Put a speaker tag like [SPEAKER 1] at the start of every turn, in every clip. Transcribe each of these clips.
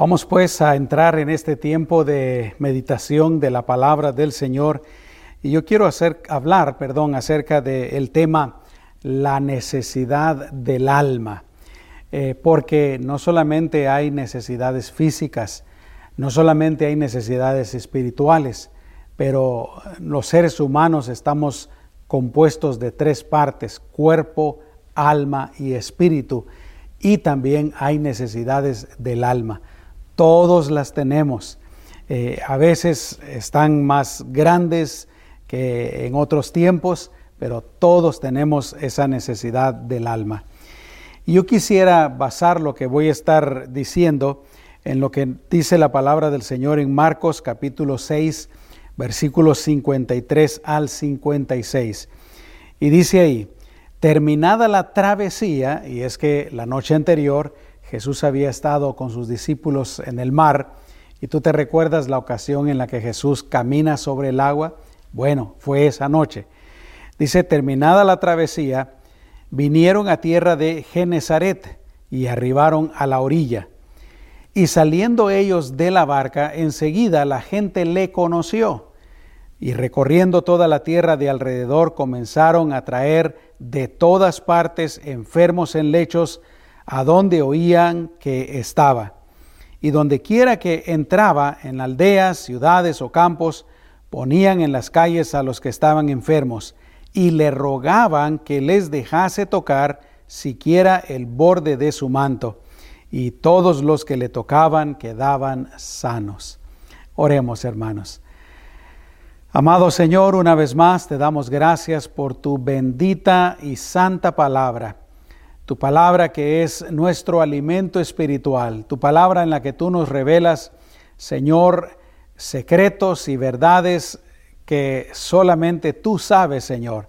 [SPEAKER 1] Vamos pues a entrar en este tiempo de meditación de la palabra del Señor. Y yo quiero hacer, hablar, perdón, acerca del tema la necesidad del alma, eh, porque no solamente hay necesidades físicas, no solamente hay necesidades espirituales, pero los seres humanos estamos compuestos de tres partes, cuerpo, alma y espíritu, y también hay necesidades del alma todos las tenemos. Eh, a veces están más grandes que en otros tiempos, pero todos tenemos esa necesidad del alma. yo quisiera basar lo que voy a estar diciendo en lo que dice la palabra del Señor en Marcos capítulo 6, versículos 53 al 56. Y dice ahí, terminada la travesía, y es que la noche anterior Jesús había estado con sus discípulos en el mar y tú te recuerdas la ocasión en la que Jesús camina sobre el agua. Bueno, fue esa noche. Dice, terminada la travesía, vinieron a tierra de Genezaret y arribaron a la orilla. Y saliendo ellos de la barca, enseguida la gente le conoció. Y recorriendo toda la tierra de alrededor, comenzaron a traer de todas partes enfermos en lechos a donde oían que estaba. Y donde quiera que entraba, en aldeas, ciudades o campos, ponían en las calles a los que estaban enfermos y le rogaban que les dejase tocar siquiera el borde de su manto. Y todos los que le tocaban quedaban sanos. Oremos, hermanos. Amado Señor, una vez más te damos gracias por tu bendita y santa palabra tu palabra que es nuestro alimento espiritual, tu palabra en la que tú nos revelas, Señor, secretos y verdades que solamente tú sabes, Señor,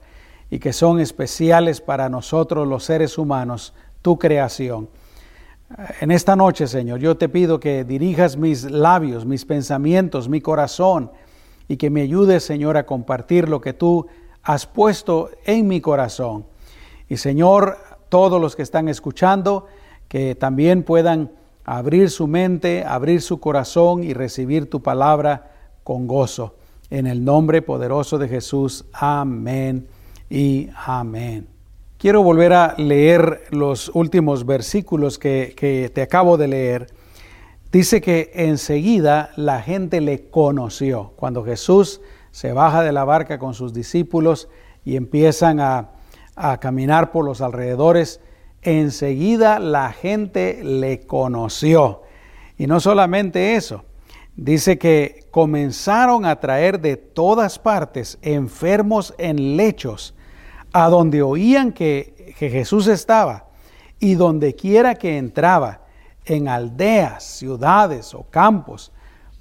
[SPEAKER 1] y que son especiales para nosotros los seres humanos, tu creación. En esta noche, Señor, yo te pido que dirijas mis labios, mis pensamientos, mi corazón, y que me ayudes, Señor, a compartir lo que tú has puesto en mi corazón. Y Señor, todos los que están escuchando, que también puedan abrir su mente, abrir su corazón y recibir tu palabra con gozo. En el nombre poderoso de Jesús. Amén y amén. Quiero volver a leer los últimos versículos que, te acabo de leer. Dice que enseguida la gente le conoció. Cuando Jesús se baja de la barca con sus discípulos y empiezan a, a caminar por los alrededores, enseguida la gente le conoció. Y no solamente eso, dice que comenzaron a traer de todas partes enfermos en lechos, a donde oían que, que Jesús estaba, y donde quiera que entraba, en aldeas, ciudades o campos,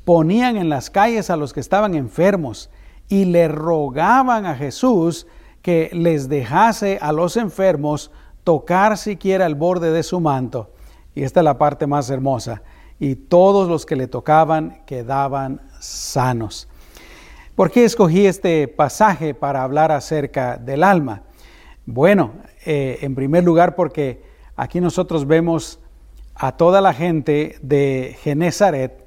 [SPEAKER 1] ponían en las calles a los que estaban enfermos y le rogaban a Jesús que les dejase a los enfermos tocar siquiera el borde de su manto. Y esta es la parte más hermosa. Y todos los que le tocaban quedaban sanos. ¿Por qué escogí este pasaje para hablar acerca del alma? Bueno, eh, en primer lugar porque aquí nosotros vemos a toda la gente de Genezaret,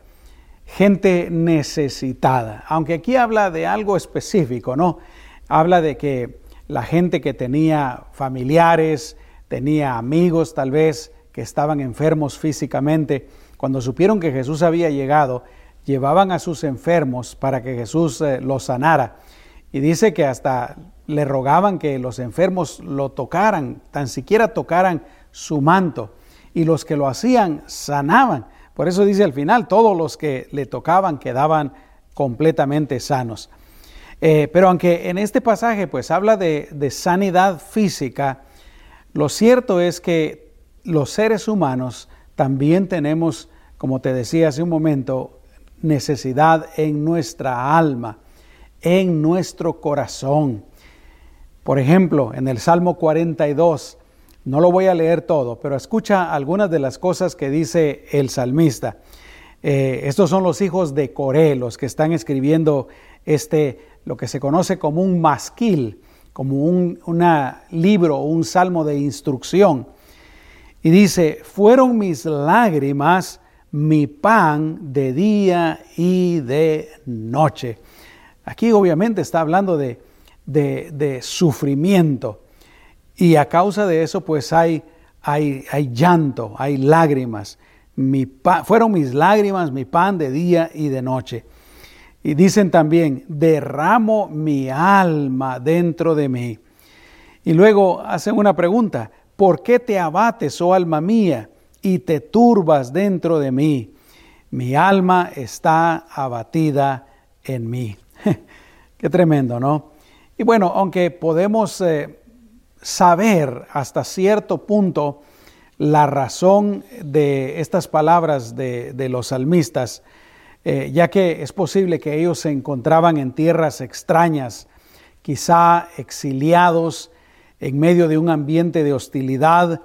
[SPEAKER 1] gente necesitada, aunque aquí habla de algo específico, ¿no? Habla de que la gente que tenía familiares, tenía amigos tal vez que estaban enfermos físicamente, cuando supieron que Jesús había llegado, llevaban a sus enfermos para que Jesús eh, los sanara. Y dice que hasta le rogaban que los enfermos lo tocaran, tan siquiera tocaran su manto. Y los que lo hacían sanaban. Por eso dice al final, todos los que le tocaban quedaban completamente sanos. Eh, pero aunque en este pasaje pues habla de, de sanidad física, lo cierto es que los seres humanos también tenemos, como te decía hace un momento, necesidad en nuestra alma, en nuestro corazón. Por ejemplo, en el Salmo 42, no lo voy a leer todo, pero escucha algunas de las cosas que dice el salmista. Eh, estos son los hijos de Coré, los que están escribiendo este lo que se conoce como un masquil, como un libro o un salmo de instrucción. Y dice, fueron mis lágrimas mi pan de día y de noche. Aquí obviamente está hablando de, de, sufrimiento y a causa de eso pues hay, hay, hay llanto, hay lágrimas. Mi fueron mis lágrimas, mi pan de día y de noche. Y dicen también, derramo mi alma dentro de mí. Y luego hacen una pregunta, ¿por qué te abates, oh alma mía, y te turbas dentro de mí? Mi alma está abatida en mí. qué tremendo, ¿no? Y bueno, aunque podemos eh, saber hasta cierto punto la razón de estas palabras de, los salmistas, eh, ya que es posible que ellos se encontraban en tierras extrañas, quizá exiliados en medio de un ambiente de hostilidad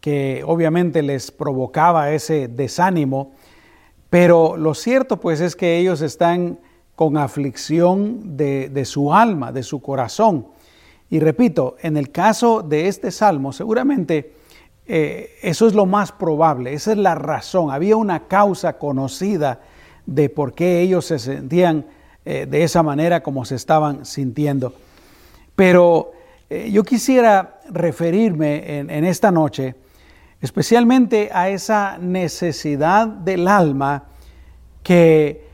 [SPEAKER 1] que obviamente les provocaba ese desánimo, pero lo cierto pues es que ellos están con aflicción de, su alma, de su corazón. Y repito, en el caso de este salmo, seguramente eh, eso es lo más probable, esa es la razón. Había una causa conocida de por qué ellos se sentían eh, de esa manera como se estaban sintiendo. Pero eh, yo quisiera referirme en, esta noche especialmente a esa necesidad del alma que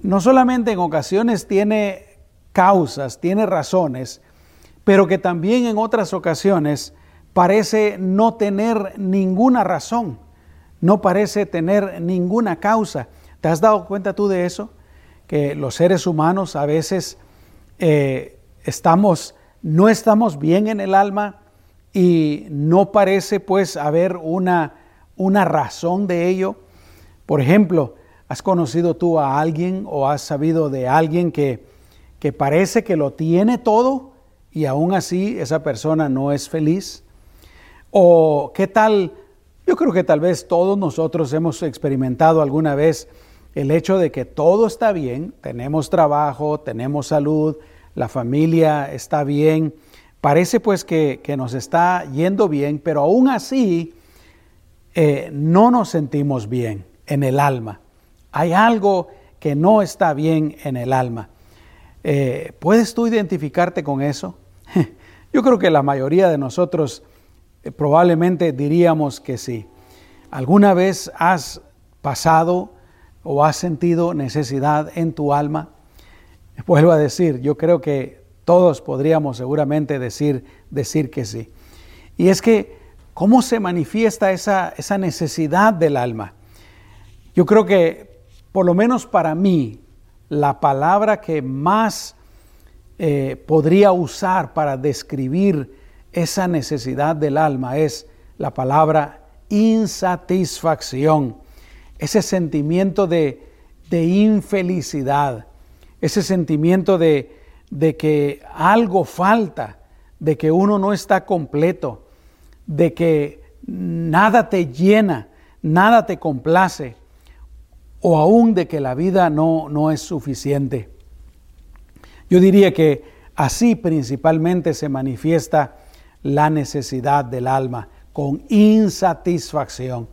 [SPEAKER 1] no solamente en ocasiones tiene causas, tiene razones, pero que también en otras ocasiones parece no tener ninguna razón, no parece tener ninguna causa. ¿Te has dado cuenta tú de eso? Que los seres humanos a veces eh, estamos, no estamos bien en el alma y no parece pues haber una, una razón de ello. Por ejemplo, ¿has conocido tú a alguien o has sabido de alguien que, que parece que lo tiene todo y aún así esa persona no es feliz? ¿O qué tal? Yo creo que tal vez todos nosotros hemos experimentado alguna vez el hecho de que todo está bien, tenemos trabajo, tenemos salud, la familia está bien, parece pues que, nos está yendo bien, pero aún así eh, no nos sentimos bien en el alma. Hay algo que no está bien en el alma. Eh, ¿Puedes tú identificarte con eso? Yo creo que la mayoría de nosotros eh, probablemente diríamos que sí. ¿Alguna vez has pasado o has sentido necesidad en tu alma? Vuelvo a decir, yo creo que todos podríamos seguramente decir, decir que sí. Y es que, ¿cómo se manifiesta esa, esa necesidad del alma? Yo creo que, por lo menos para mí, la palabra que más eh, podría usar para describir esa necesidad del alma es la palabra insatisfacción, ese sentimiento de, infelicidad, ese sentimiento de, de que algo falta, de que uno no está completo, de que nada te llena, nada te complace, o aún de que la vida no, no es suficiente. Yo diría que así principalmente se manifiesta la necesidad del alma, con insatisfacción.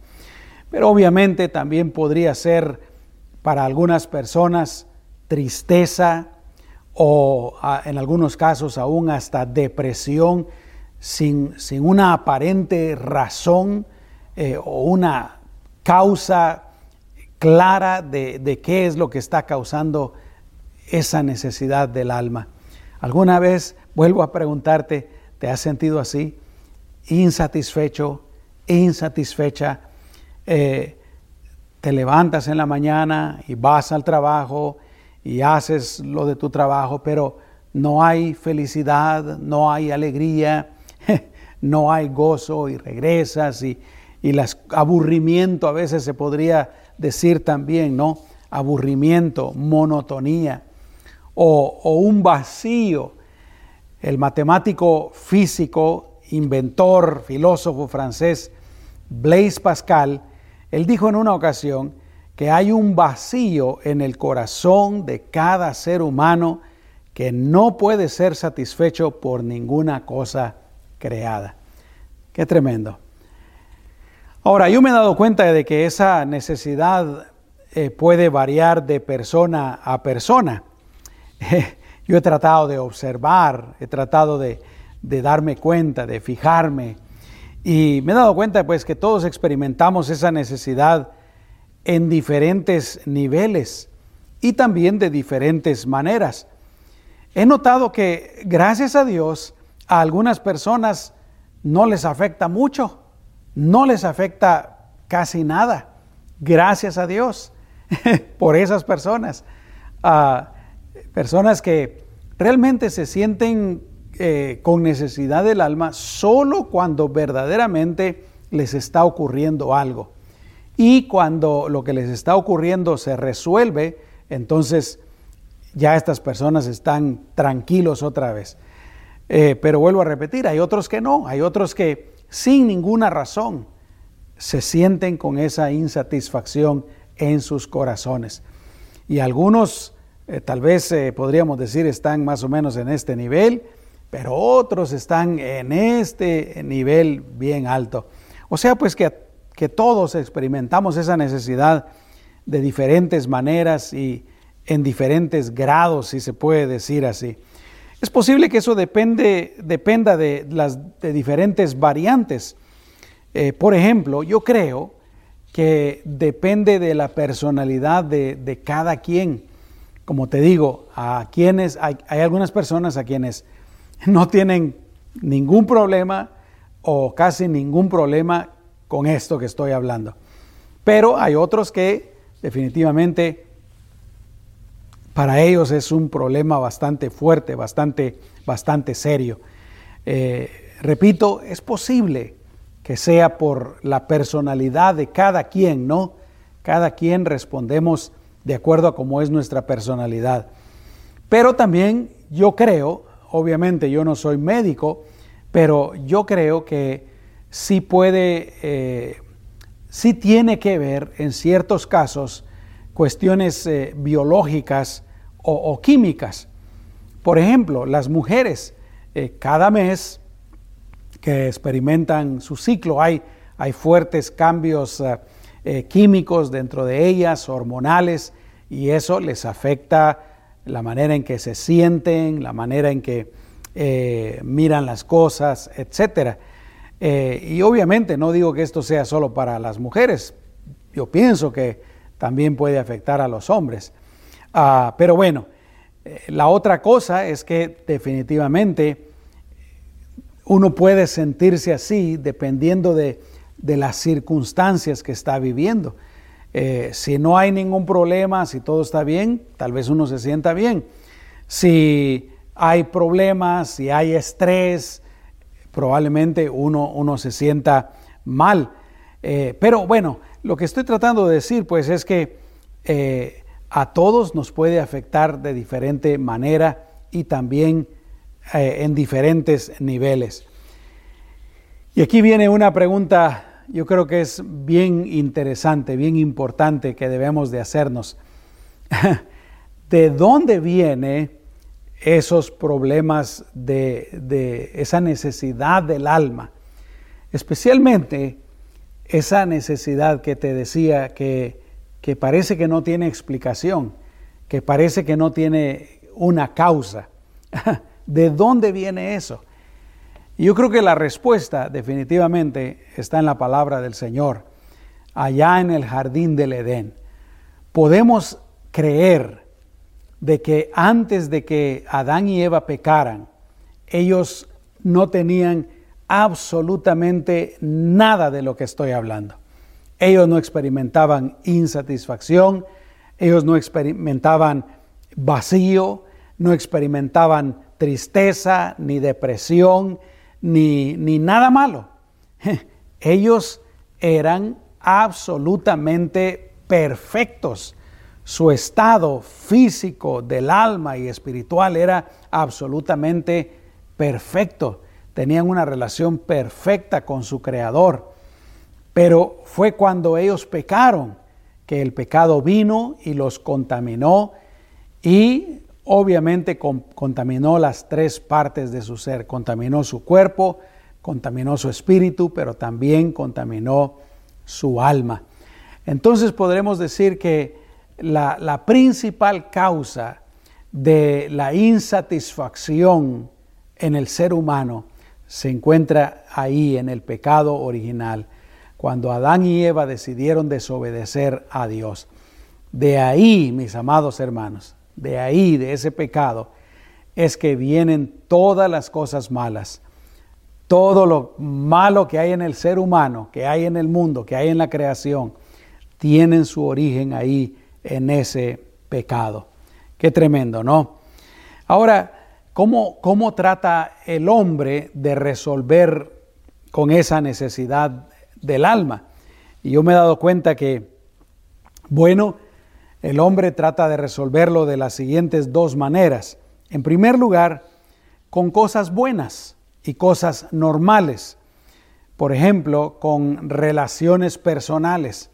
[SPEAKER 1] Pero obviamente también podría ser para algunas personas tristeza o en algunos casos aún hasta depresión sin, sin una aparente razón eh, o una causa clara de, de qué es lo que está causando esa necesidad del alma. ¿Alguna vez, vuelvo a preguntarte, ¿Te has sentido así? Insatisfecho, insatisfecha. Eh, te levantas en la mañana y vas al trabajo y haces lo de tu trabajo, pero no hay felicidad, no hay alegría, no hay gozo y regresas y, y aburrimiento a veces se podría decir también, ¿no? Aburrimiento, monotonía o, o un vacío el matemático físico, inventor, filósofo francés Blaise Pascal, él dijo en una ocasión que hay un vacío en el corazón de cada ser humano que no puede ser satisfecho por ninguna cosa creada. Qué tremendo. Ahora, yo me he dado cuenta de que esa necesidad eh, puede variar de persona a persona. yo he tratado de observar, he tratado de, de darme cuenta, de fijarme, y me he dado cuenta pues que todos experimentamos esa necesidad en diferentes niveles y también de diferentes maneras. He notado que gracias a Dios a algunas personas no les afecta mucho no les afecta casi nada. Gracias a Dios por esas personas. personas que realmente se sienten eh, con necesidad del alma solo cuando verdaderamente les está ocurriendo algo. Y cuando lo que les está ocurriendo se resuelve, entonces ya estas personas están tranquilos otra vez. Eh, pero vuelvo a repetir, hay otros que no, hay otros que sin ninguna razón, se sienten con esa insatisfacción en sus corazones. Y algunos, eh, tal vez podríamos decir, están más o menos en este nivel, pero otros están en este nivel bien alto. O sea, pues que, que todos experimentamos esa necesidad de diferentes maneras y en diferentes grados, si se puede decir así. Es posible que eso depende, dependa de las de diferentes variantes. Eh, por ejemplo, yo creo que depende de la personalidad de, cada quien. Como te digo, a quienes hay algunas personas a quienes no tienen ningún problema o casi ningún problema con esto que estoy hablando. Pero hay otros que definitivamente para ellos es un problema bastante fuerte, bastante, bastante serio. Eh, repito, es posible que sea por la personalidad de cada quien, ¿no? Cada quien respondemos de acuerdo a cómo es nuestra personalidad. Pero también yo creo, obviamente yo no soy médico, pero yo creo que sí puede, eh, sí tiene que ver en ciertos casos cuestiones eh, biológicas o, químicas. Por ejemplo, las mujeres eh, cada mes que experimentan su ciclo hay, hay fuertes cambios químicos dentro de ellas, hormonales, y eso les afecta la manera en que se sienten, la manera en que miran las cosas, etc. y obviamente no digo que esto sea solo para las mujeres, yo pienso que también puede afectar a los hombres. Ah, pero bueno, eh, la otra cosa es que definitivamente uno puede sentirse así dependiendo de, las circunstancias que está viviendo. Eh, si no hay ningún problema, si todo está bien, tal vez uno se sienta bien. Si hay problemas, si hay estrés, probablemente uno, uno se sienta mal. Eh, pero bueno, lo que estoy tratando de decir pues es que a todos nos puede afectar de diferente manera y también eh, en diferentes niveles. Y aquí viene una pregunta, yo creo que es bien interesante, bien importante que debemos de hacernos. ¿De dónde viene esos problemas de, esa necesidad del alma? Especialmente esa necesidad que te decía que que parece que no tiene explicación, que parece que no tiene una causa. ¿De dónde viene eso? Yo creo que la respuesta definitivamente está en la palabra del Señor, allá en el jardín del Edén. Podemos creer de que antes de que Adán y Eva pecaran, ellos no tenían absolutamente nada de lo que estoy hablando. Ellos no experimentaban insatisfacción, ellos no experimentaban vacío, no experimentaban tristeza, ni depresión, ni, ni nada malo. Ellos eran absolutamente perfectos. Su estado físico del alma y espiritual era absolutamente perfecto. Tenían una relación perfecta con su Creador. Pero fue cuando ellos pecaron que el pecado vino y los contaminó y obviamente contaminó las tres partes de su ser. Contaminó su cuerpo, contaminó su espíritu, pero también contaminó su alma. Entonces podremos decir que la, principal causa de la insatisfacción en el ser humano se encuentra ahí en el pecado original, cuando Adán y Eva decidieron desobedecer a Dios. De ahí, mis amados hermanos, de ahí, de ese pecado, es que vienen todas las cosas malas. Todo lo malo que hay en el ser humano, que hay en el mundo, que hay en la creación, tienen su origen ahí en ese pecado. Qué tremendo, ¿no? Ahora, ¿cómo, cómo trata el hombre de resolver con esa necesidad del alma? Y yo me he dado cuenta que, bueno, el hombre trata de resolverlo de las siguientes dos maneras. En primer lugar, con cosas buenas y cosas normales. Por ejemplo, con relaciones personales.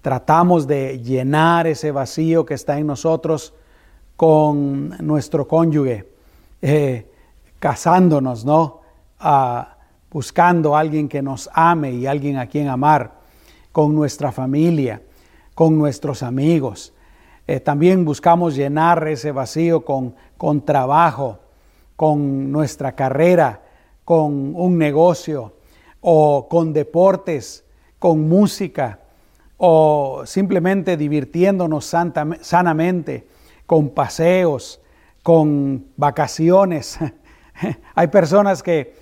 [SPEAKER 1] Tratamos de llenar ese vacío que está en nosotros con nuestro cónyuge, eh, casándonos, ¿no? Ah, buscando a alguien que nos ame y alguien a quien amar, con nuestra familia, con nuestros amigos. Eh, también buscamos llenar ese vacío con, con trabajo, con nuestra carrera, con un negocio o con deportes, con música o simplemente divirtiéndonos sanamente con paseos, con vacaciones. Hay personas que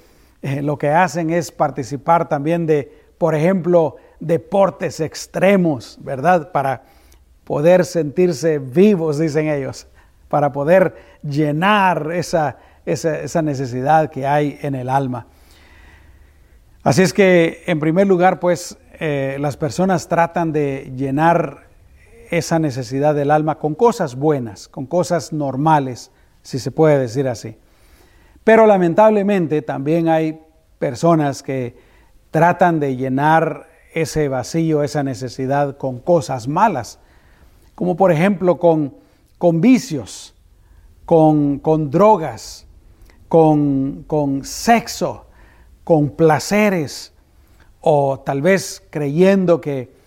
[SPEAKER 1] eh, lo que hacen es participar también de, por ejemplo, deportes extremos, ¿verdad? Para poder sentirse vivos, dicen ellos, para poder llenar esa, esa, necesidad que hay en el alma. Así es que, en primer lugar, pues eh, las personas tratan de llenar esa necesidad del alma con cosas buenas, con cosas normales, si se puede decir así. Pero lamentablemente también hay personas que tratan de llenar ese vacío, esa necesidad con cosas malas, como por ejemplo con, con vicios, con, con drogas, con, con sexo, con placeres, o tal vez creyendo que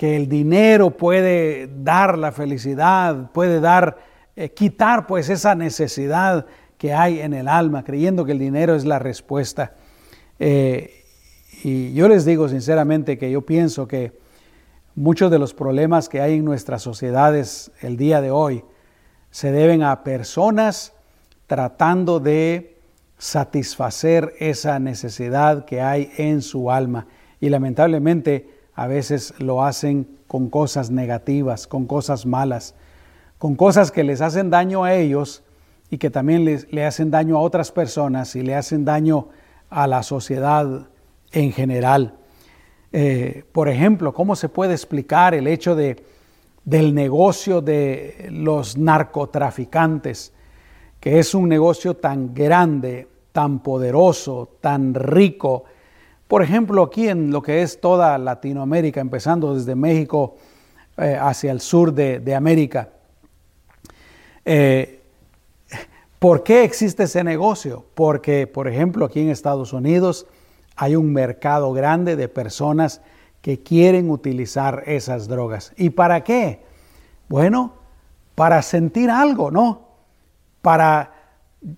[SPEAKER 1] que el dinero puede dar la felicidad, puede dar, eh, quitar pues esa necesidad que hay en el alma, creyendo que el dinero es la respuesta. Eh, y yo les digo sinceramente que yo pienso que muchos de los problemas que hay en nuestras sociedades el día de hoy se deben a personas tratando de satisfacer esa necesidad que hay en su alma. Y lamentablemente a veces lo hacen con cosas negativas, con cosas malas, con cosas que les hacen daño a ellos y que también les, le hacen daño a otras personas y le hacen daño a la sociedad en general. Eh, por ejemplo, ¿cómo se puede explicar el hecho de, del negocio de los narcotraficantes, que es un negocio tan grande, tan poderoso, tan rico, por ejemplo, aquí en lo que es toda Latinoamérica, empezando desde México eh, hacia el sur de, América. Eh, ¿Por qué existe ese negocio? Porque, por ejemplo, aquí en Estados Unidos hay un mercado grande de personas que quieren utilizar esas drogas. ¿Y para qué? Bueno, para sentir algo, ¿no? Para,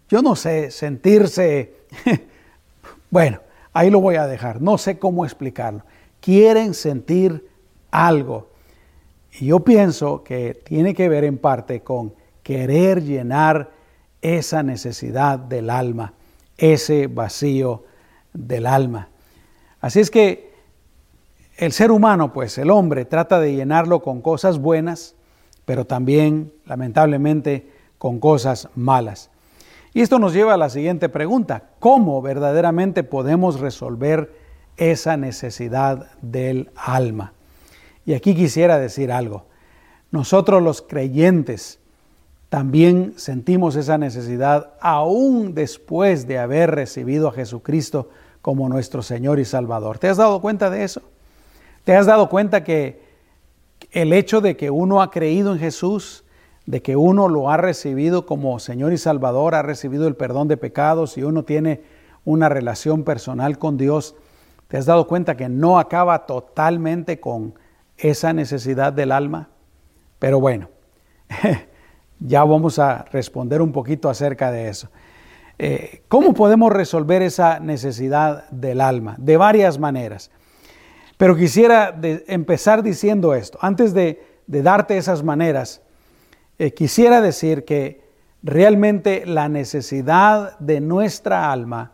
[SPEAKER 1] yo no sé, sentirse, bueno, Ahí lo voy a dejar, no sé cómo explicarlo. Quieren sentir algo. Y yo pienso que tiene que ver en parte con querer llenar esa necesidad del alma, ese vacío del alma. Así es que el ser humano, pues el hombre, trata de llenarlo con cosas buenas, pero también, lamentablemente, con cosas malas. Y esto nos lleva a la siguiente pregunta, ¿cómo verdaderamente podemos resolver esa necesidad del alma? Y aquí quisiera decir algo. Nosotros los creyentes también sentimos esa necesidad aún después de haber recibido a Jesucristo como nuestro Señor y Salvador. ¿Te has dado cuenta de eso? ¿Te has dado cuenta que el hecho de que uno ha creído en Jesús de que uno lo ha recibido como Señor y Salvador, ha recibido el perdón de pecados y uno tiene una relación personal con Dios, ¿Te has dado cuenta que no acaba totalmente con esa necesidad del alma? Pero bueno, ya vamos a responder un poquito acerca de eso. Eh, ¿Cómo podemos resolver esa necesidad del alma? De varias maneras. Pero quisiera empezar diciendo esto. Antes de, darte esas maneras, eh, quisiera decir que realmente la necesidad de nuestra alma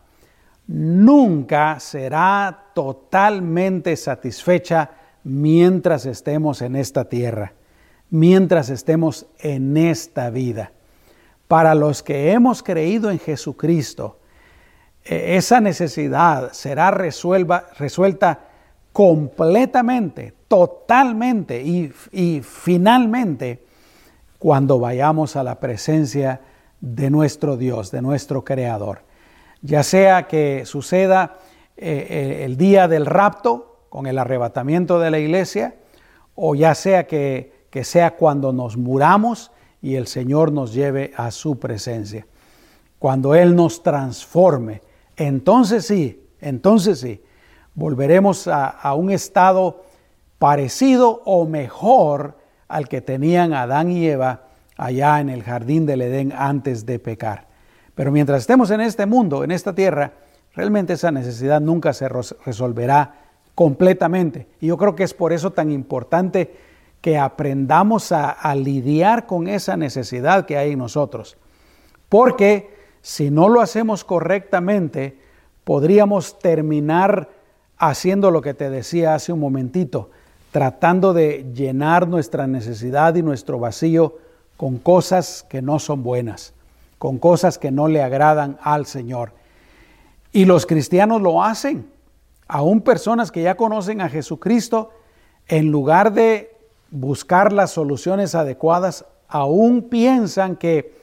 [SPEAKER 1] nunca será totalmente satisfecha mientras estemos en esta tierra, mientras estemos en esta vida. Para los que hemos creído en Jesucristo, e, esa necesidad será resuelta completamente, totalmente y, finalmente cuando vayamos a la presencia de nuestro Dios, de nuestro Creador. Ya sea que suceda eh, eh, el día del rapto con el arrebatamiento de la iglesia, o ya sea que sea cuando nos muramos y el Señor nos lleve a su presencia. Cuando Él nos transforme, entonces sí, entonces sí, volveremos a, a un estado parecido o mejor al que tenían Adán y Eva allá en el jardín del Edén antes de pecar. Pero mientras estemos en este mundo, en esta tierra, realmente esa necesidad nunca se resolverá completamente. Y yo creo que es por eso tan importante que aprendamos a, lidiar con esa necesidad que hay en nosotros. Porque si no lo hacemos correctamente, podríamos terminar haciendo lo que te decía hace un momentito, tratando de llenar nuestra necesidad y nuestro vacío con cosas que no son buenas, con cosas que no le agradan al Señor. Y los cristianos lo hacen. Aún personas que ya conocen a Jesucristo, en lugar de buscar las soluciones adecuadas, aún piensan que,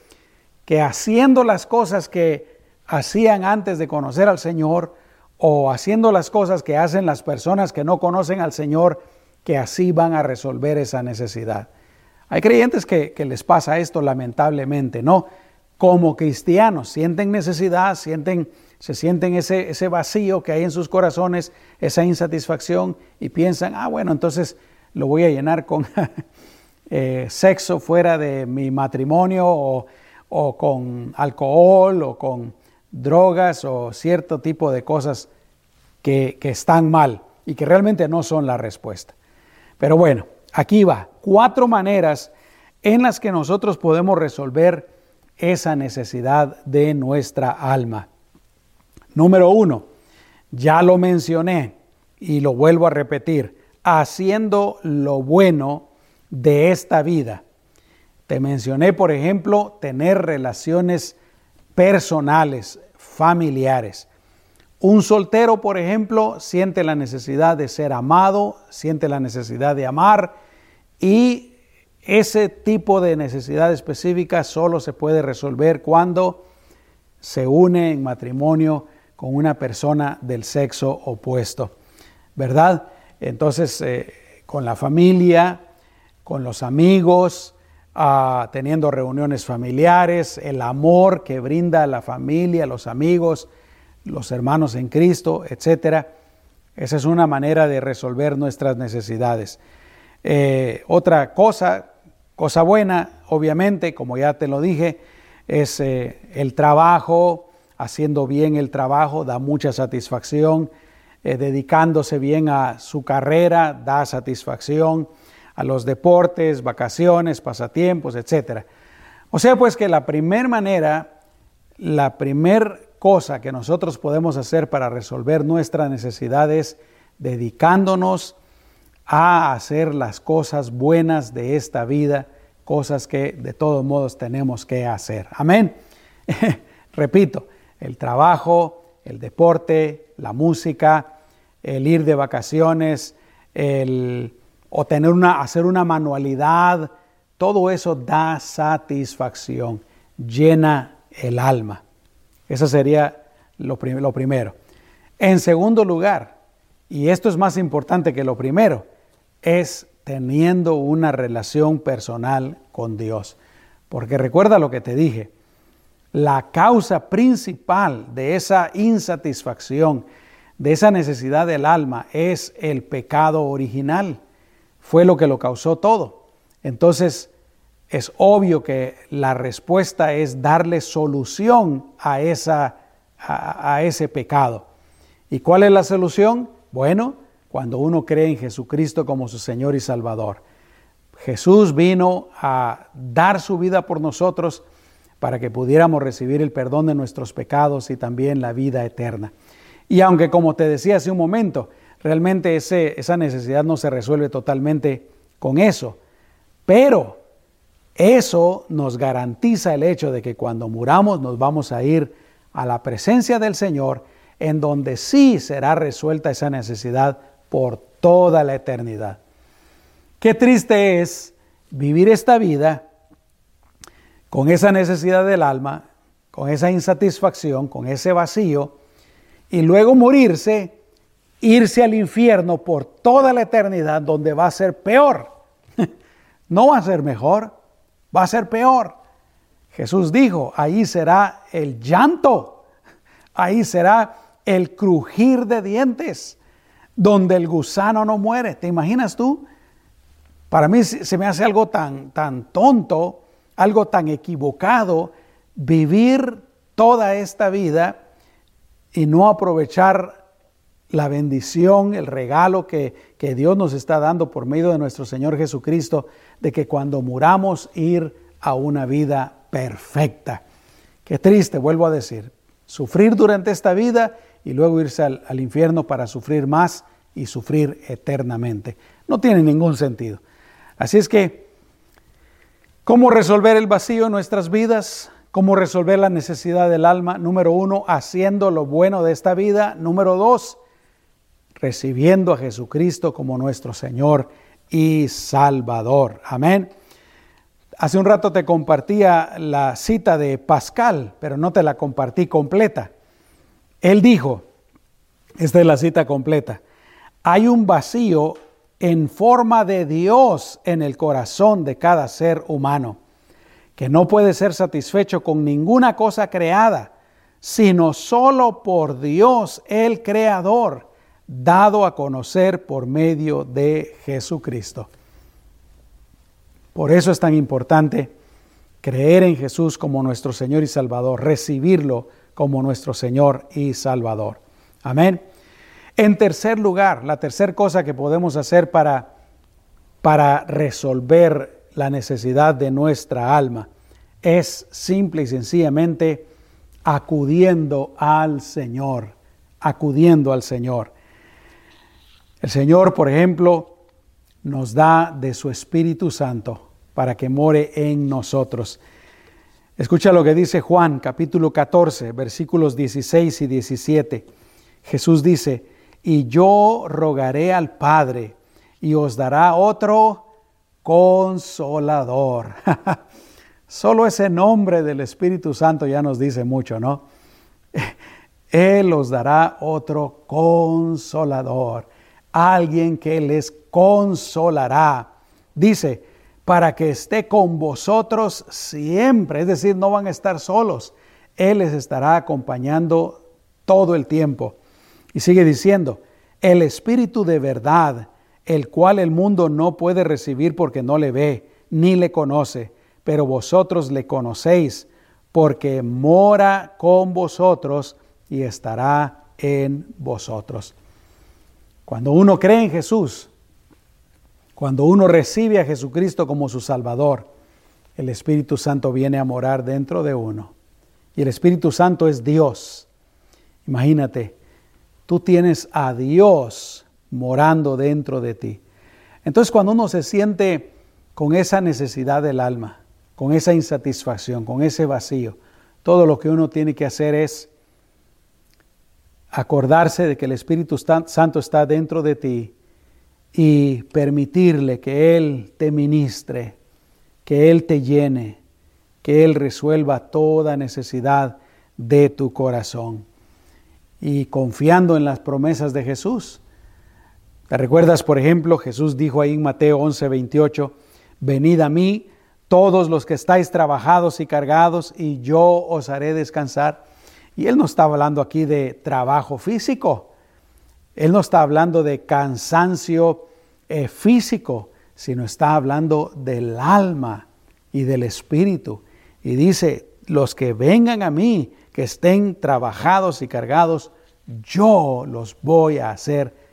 [SPEAKER 1] que haciendo las cosas que hacían antes de conocer al Señor o haciendo las cosas que hacen las personas que no conocen al Señor, que así van a resolver esa necesidad. Hay creyentes que, les pasa esto lamentablemente, ¿no? Como cristianos sienten necesidad, sienten, se sienten ese, ese vacío que hay en sus corazones, esa insatisfacción y piensan, ah, bueno, entonces lo voy a llenar con eh, sexo fuera de mi matrimonio o, con alcohol o con drogas o cierto tipo de cosas que están mal y que realmente no son la respuesta. Pero bueno, aquí va, cuatro maneras en las que nosotros podemos resolver esa necesidad de nuestra alma. Número uno, ya lo mencioné y lo vuelvo a repetir, haciendo lo bueno de esta vida. Te mencioné, por ejemplo, tener relaciones personales, familiares. Un soltero, por ejemplo, siente la necesidad de ser amado, siente la necesidad de amar y ese tipo de necesidad específica solo se puede resolver cuando se une en matrimonio con una persona del sexo opuesto, ¿verdad? Entonces, eh, con la familia, con los amigos, ah, teniendo reuniones familiares, el amor que brinda la familia, los amigos, los hermanos en Cristo, etcétera. Esa es una manera de resolver nuestras necesidades. Eh, otra cosa, cosa buena, obviamente, como ya te lo dije, es eh, el trabajo, haciendo bien el trabajo, da mucha satisfacción, eh, dedicándose bien a su carrera, da satisfacción, a los deportes, vacaciones, pasatiempos, etcétera. O sea, pues que la primera manera, la primera cosa que nosotros podemos hacer para resolver nuestras necesidades dedicándonos a hacer las cosas buenas de esta vida, cosas que de todos modos tenemos que hacer. Amén. Repito, el trabajo, el deporte, la música, el ir de vacaciones, el o tener una, hacer una manualidad, todo eso da satisfacción, llena el alma. Eso sería lo, lo primero. En segundo lugar, y esto es más importante que lo primero, es teniendo una relación personal con Dios. Porque recuerda lo que te dije, la causa principal de esa insatisfacción, de esa necesidad del alma es el pecado original. Fue lo que lo causó todo. Entonces, es obvio que la respuesta es darle solución a, esa, a, ese pecado. ¿Y cuál es la solución? Bueno, cuando uno cree en Jesucristo como su Señor y Salvador. Jesús vino a dar su vida por nosotros para que pudiéramos recibir el perdón de nuestros pecados y también la vida eterna. Y aunque, como te decía hace un momento, realmente ese, esa necesidad no se resuelve totalmente con eso, pero eso nos garantiza el hecho de que cuando muramos nos vamos a ir a la presencia del Señor, en donde sí será resuelta esa necesidad por toda la eternidad. Qué triste es vivir esta vida con esa necesidad del alma, con esa insatisfacción, con ese vacío, y luego morirse, irse al infierno por toda la eternidad, donde va a ser peor. no va a ser mejor, va a ser peor. Jesús dijo, ahí será el llanto, ahí será el crujir de dientes, donde el gusano no muere. ¿Te imaginas tú? Para mí se me hace algo tan, tan tonto, algo tan equivocado, vivir toda esta vida y no aprovechar la bendición, el regalo que, que, Dios nos está dando por medio de nuestro Señor Jesucristo, de que cuando muramos ir a una vida perfecta. Qué triste, vuelvo a decir, sufrir durante esta vida y luego irse al, al infierno para sufrir más y sufrir eternamente. No tiene ningún sentido. Así es que, ¿cómo resolver el vacío en nuestras vidas? ¿Cómo resolver la necesidad del alma? Número uno, haciendo lo bueno de esta vida. Número dos, recibiendo a Jesucristo como nuestro Señor y Salvador. Amén. Hace un rato te compartía la cita de Pascal, pero no te la compartí completa. Él dijo, esta es la cita completa, hay un vacío en forma de Dios en el corazón de cada ser humano, que no puede ser satisfecho con ninguna cosa creada, sino solo por Dios el Creador, dado a conocer por medio de Jesucristo. Por eso es tan importante creer en Jesús como nuestro Señor y Salvador, recibirlo como nuestro Señor y Salvador. Amén. En tercer lugar, la tercera cosa que podemos hacer para, para resolver la necesidad de nuestra alma es simple y sencillamente acudiendo al Señor, acudiendo al Señor. El Señor, por ejemplo, nos da de su Espíritu Santo para que more en nosotros. Escucha lo que dice Juan capítulo 14, versículos 16 y 17. Jesús dice, y yo rogaré al Padre y os dará otro consolador. Solo ese nombre del Espíritu Santo ya nos dice mucho, ¿no? Él os dará otro consolador, alguien que les consolará. Dice, para que esté con vosotros siempre, es decir, no van a estar solos, Él les estará acompañando todo el tiempo. Y sigue diciendo, el Espíritu de verdad, el cual el mundo no puede recibir porque no le ve, ni le conoce, pero vosotros le conocéis, porque mora con vosotros y estará en vosotros. Cuando uno cree en Jesús, cuando uno recibe a Jesucristo como su Salvador, el Espíritu Santo viene a morar dentro de uno. Y el Espíritu Santo es Dios. Imagínate, tú tienes a Dios morando dentro de ti. Entonces cuando uno se siente con esa necesidad del alma, con esa insatisfacción, con ese vacío, todo lo que uno tiene que hacer es acordarse de que el Espíritu Santo está dentro de ti y permitirle que Él te ministre, que Él te llene, que Él resuelva toda necesidad de tu corazón y confiando en las promesas de Jesús. ¿Te recuerdas, por ejemplo, Jesús dijo ahí en Mateo 11, 28, venid a mí todos los que estáis trabajados y cargados y yo os haré descansar. Y él no está hablando aquí de trabajo físico, Él no está hablando de cansancio eh, físico, sino está hablando del alma y del espíritu. Y dice, los que vengan a mí, que estén trabajados y cargados, yo los voy a hacer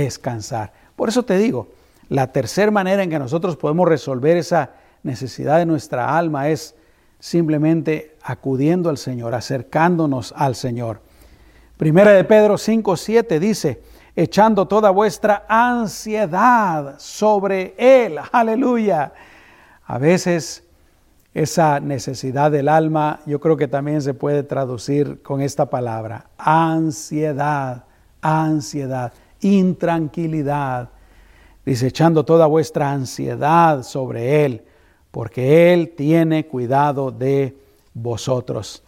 [SPEAKER 1] descansar. Por eso te digo, la tercera manera en que nosotros podemos resolver esa necesidad de nuestra alma es simplemente acudiendo al Señor, acercándonos al Señor. Primera de Pedro 5, 7 dice, echando toda vuestra ansiedad sobre Él. Aleluya. A veces esa necesidad del alma yo creo que también se puede traducir con esta palabra, ansiedad, ansiedad, intranquilidad. Dice, echando toda vuestra ansiedad sobre Él, porque Él tiene cuidado de vosotros.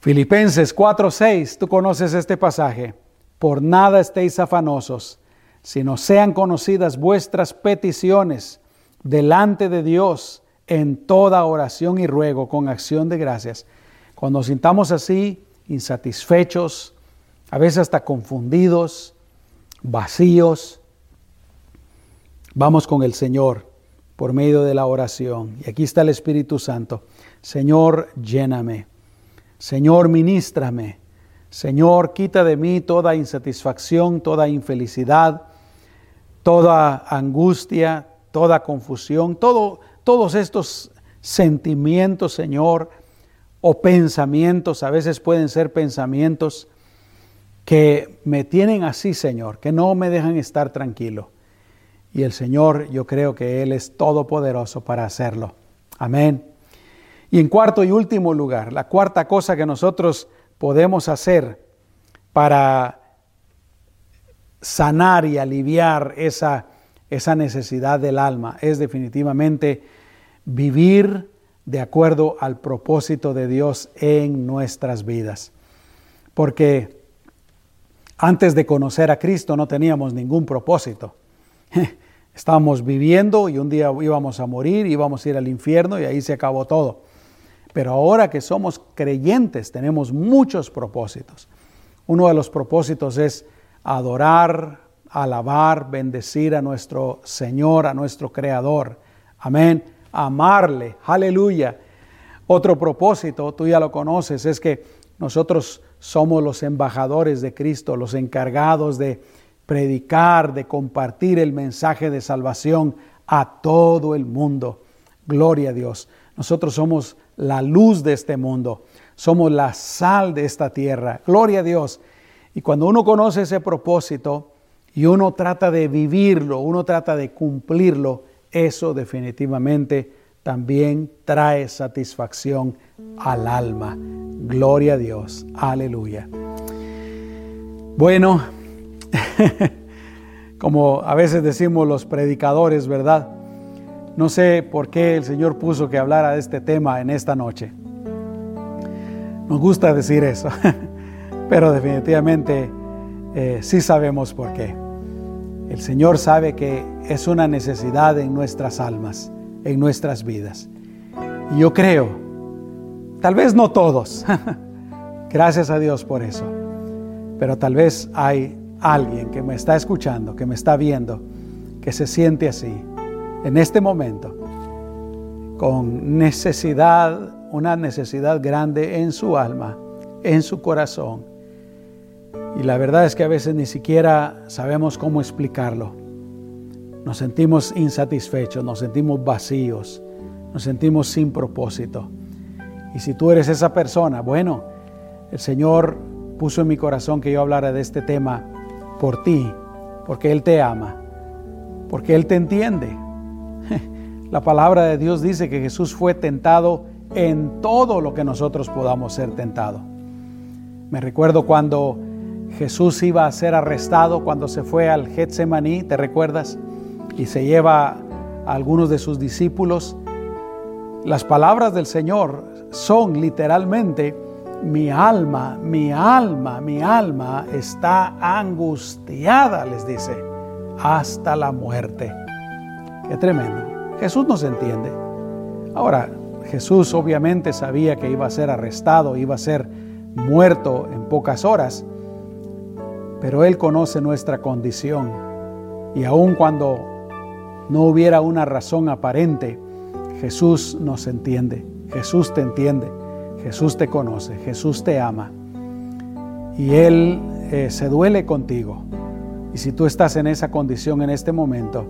[SPEAKER 1] Filipenses 4:6, tú conoces este pasaje. Por nada estéis afanosos, sino sean conocidas vuestras peticiones delante de Dios en toda oración y ruego con acción de gracias. Cuando sintamos así, insatisfechos, a veces hasta confundidos, vacíos, vamos con el Señor por medio de la oración. Y aquí está el Espíritu Santo. Señor, lléname. Señor, ministrame. Señor, quita de mí toda insatisfacción, toda infelicidad, toda angustia, toda confusión, todo, todos estos sentimientos, Señor, o pensamientos, a veces pueden ser pensamientos que me tienen así, Señor, que no me dejan estar tranquilo. Y el Señor, yo creo que Él es todopoderoso para hacerlo. Amén. Y en cuarto y último lugar, la cuarta cosa que nosotros podemos hacer para sanar y aliviar esa, esa necesidad del alma es definitivamente vivir de acuerdo al propósito de Dios en nuestras vidas. Porque antes de conocer a Cristo no teníamos ningún propósito. Estábamos viviendo y un día íbamos a morir, íbamos a ir al infierno y ahí se acabó todo. Pero ahora que somos creyentes tenemos muchos propósitos. Uno de los propósitos es adorar, alabar, bendecir a nuestro Señor, a nuestro Creador. Amén. Amarle. Aleluya. Otro propósito, tú ya lo conoces, es que nosotros somos los embajadores de Cristo, los encargados de predicar, de compartir el mensaje de salvación a todo el mundo. Gloria a Dios. Nosotros somos la luz de este mundo, somos la sal de esta tierra. Gloria a Dios. Y cuando uno conoce ese propósito y uno trata de vivirlo, uno trata de cumplirlo, eso definitivamente también trae satisfacción al alma. Gloria a Dios. Aleluya. Bueno, como a veces decimos los predicadores, ¿verdad? No sé por qué el Señor puso que hablara de este tema en esta noche. Nos gusta decir eso, pero definitivamente eh, sí sabemos por qué. El Señor sabe que es una necesidad en nuestras almas, en nuestras vidas. Y yo creo, tal vez no todos, gracias a Dios por eso, pero tal vez hay alguien que me está escuchando, que me está viendo, que se siente así en este momento con necesidad, una necesidad grande en su alma, en su corazón. Y la verdad es que a veces ni siquiera sabemos cómo explicarlo. Nos sentimos insatisfechos, nos sentimos vacíos, nos sentimos sin propósito. Y si tú eres esa persona, bueno, el Señor puso en mi corazón que yo hablara de este tema por ti, porque Él te ama, porque Él te entiende, la palabra de Dios dice que Jesús fue tentado en todo lo que nosotros podamos ser tentados. Me recuerdo cuando Jesús iba a ser arrestado, cuando se fue al Getsemaní, ¿te recuerdas? Y se lleva a algunos de sus discípulos. Las palabras del Señor son literalmente, mi alma, mi alma, mi alma está angustiada, les dice, hasta la muerte. Qué tremendo. Jesús nos entiende. Ahora, Jesús obviamente sabía que iba a ser arrestado, iba a ser muerto en pocas horas, pero Él conoce nuestra condición. Y aun cuando no hubiera una razón aparente, Jesús nos entiende, Jesús te entiende, Jesús te conoce, Jesús te ama. Y Él eh, se duele contigo. Y si tú estás en esa condición en este momento,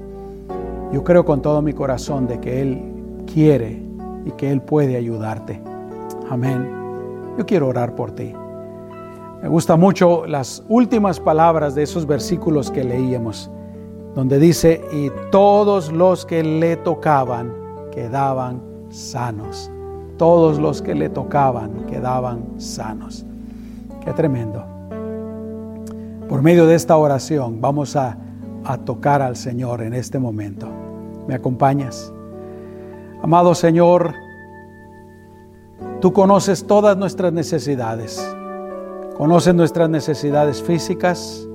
[SPEAKER 1] yo creo con todo mi corazón de que Él quiere y que Él puede ayudarte. Amén. Yo quiero orar por ti. Me gustan mucho las últimas palabras de esos versículos que leíamos, donde dice, y todos los que le tocaban quedaban sanos. Todos los que le tocaban quedaban sanos. Qué tremendo. Por medio de esta oración vamos a, a tocar al Señor en este momento. ¿Me acompañas? Amado Señor, tú conoces todas nuestras necesidades. Conoces nuestras necesidades físicas,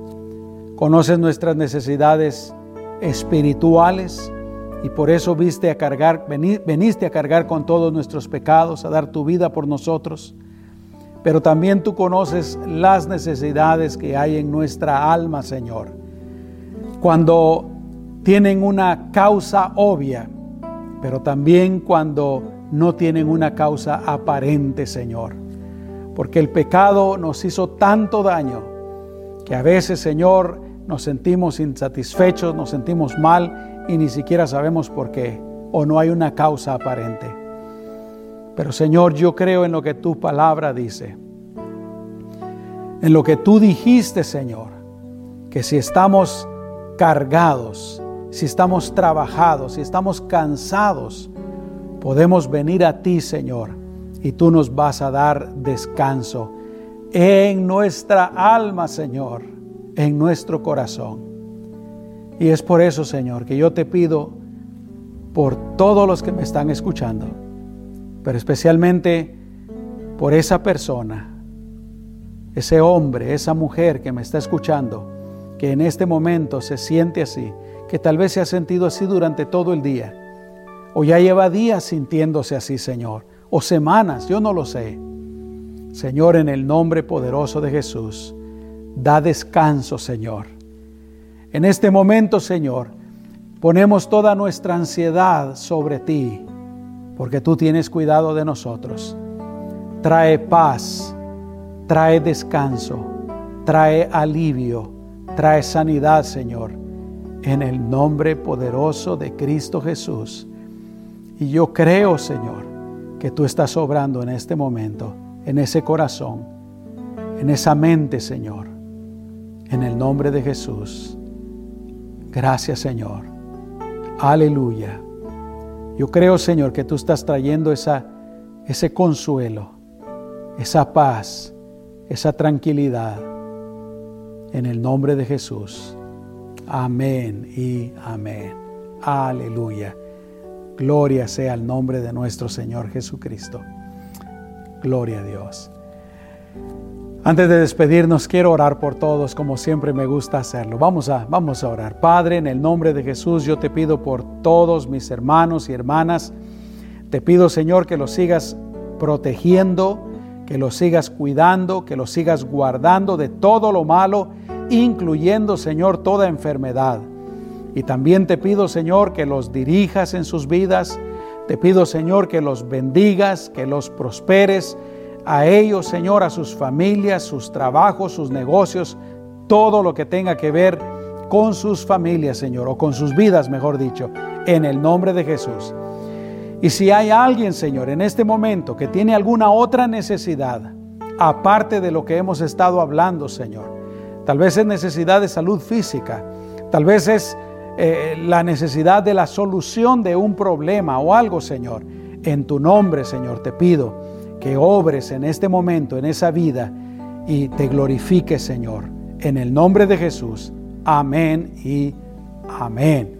[SPEAKER 1] conoces nuestras necesidades espirituales y por eso viste a cargar, veniste a cargar con todos nuestros pecados, a dar tu vida por nosotros. Pero también tú conoces las necesidades que hay en nuestra alma, Señor. Cuando tienen una causa obvia, pero también cuando no tienen una causa aparente, Señor. Porque el pecado nos hizo tanto daño que a veces, Señor, nos sentimos insatisfechos, nos sentimos mal y ni siquiera sabemos por qué o no hay una causa aparente. Pero Señor, yo creo en lo que tu palabra dice, en lo que tú dijiste, Señor, que si estamos cargados, si estamos trabajados, si estamos cansados, podemos venir a ti, Señor, y tú nos vas a dar descanso en nuestra alma, Señor, en nuestro corazón. Y es por eso, Señor, que yo te pido por todos los que me están escuchando, pero especialmente por esa persona, ese hombre, esa mujer que me está escuchando, que en este momento se siente así, que tal vez se ha sentido así durante todo el día, o ya lleva días sintiéndose así, Señor, o semanas, yo no lo sé. Señor, en el nombre poderoso de Jesús, da descanso, Señor. En este momento, Señor, ponemos toda nuestra ansiedad sobre ti, porque tú tienes cuidado de nosotros. Trae paz, trae descanso, trae alivio, trae sanidad, Señor en el nombre poderoso de Cristo Jesús. Y yo creo, Señor, que tú estás obrando en este momento, en ese corazón, en esa mente, Señor, en el nombre de Jesús. Gracias, Señor. Aleluya. Yo creo, Señor, que tú estás trayendo esa, ese consuelo, esa paz, esa tranquilidad en el nombre de Jesús. Amén y amén. Aleluya. Gloria sea el nombre de nuestro Señor Jesucristo. Gloria a Dios. Antes de despedirnos, quiero orar por todos, como siempre me gusta hacerlo. Vamos a, vamos a orar. Padre, en el nombre de Jesús, yo te pido por todos mis hermanos y hermanas. Te pido, Señor, que los sigas protegiendo, que los sigas cuidando, que los sigas guardando de todo lo malo incluyendo, Señor, toda enfermedad. Y también te pido, Señor, que los dirijas en sus vidas. Te pido, Señor, que los bendigas, que los prosperes a ellos, Señor, a sus familias, sus trabajos, sus negocios, todo lo que tenga que ver con sus familias, Señor, o con sus vidas, mejor dicho, en el nombre de Jesús. Y si hay alguien, Señor, en este momento que tiene alguna otra necesidad, aparte de lo que hemos estado hablando, Señor, Tal vez es necesidad de salud física. Tal vez es eh, la necesidad de la solución de un problema o algo, Señor. En tu nombre, Señor, te pido que obres en este momento, en esa vida, y te glorifiques, Señor. En el nombre de Jesús. Amén y amén.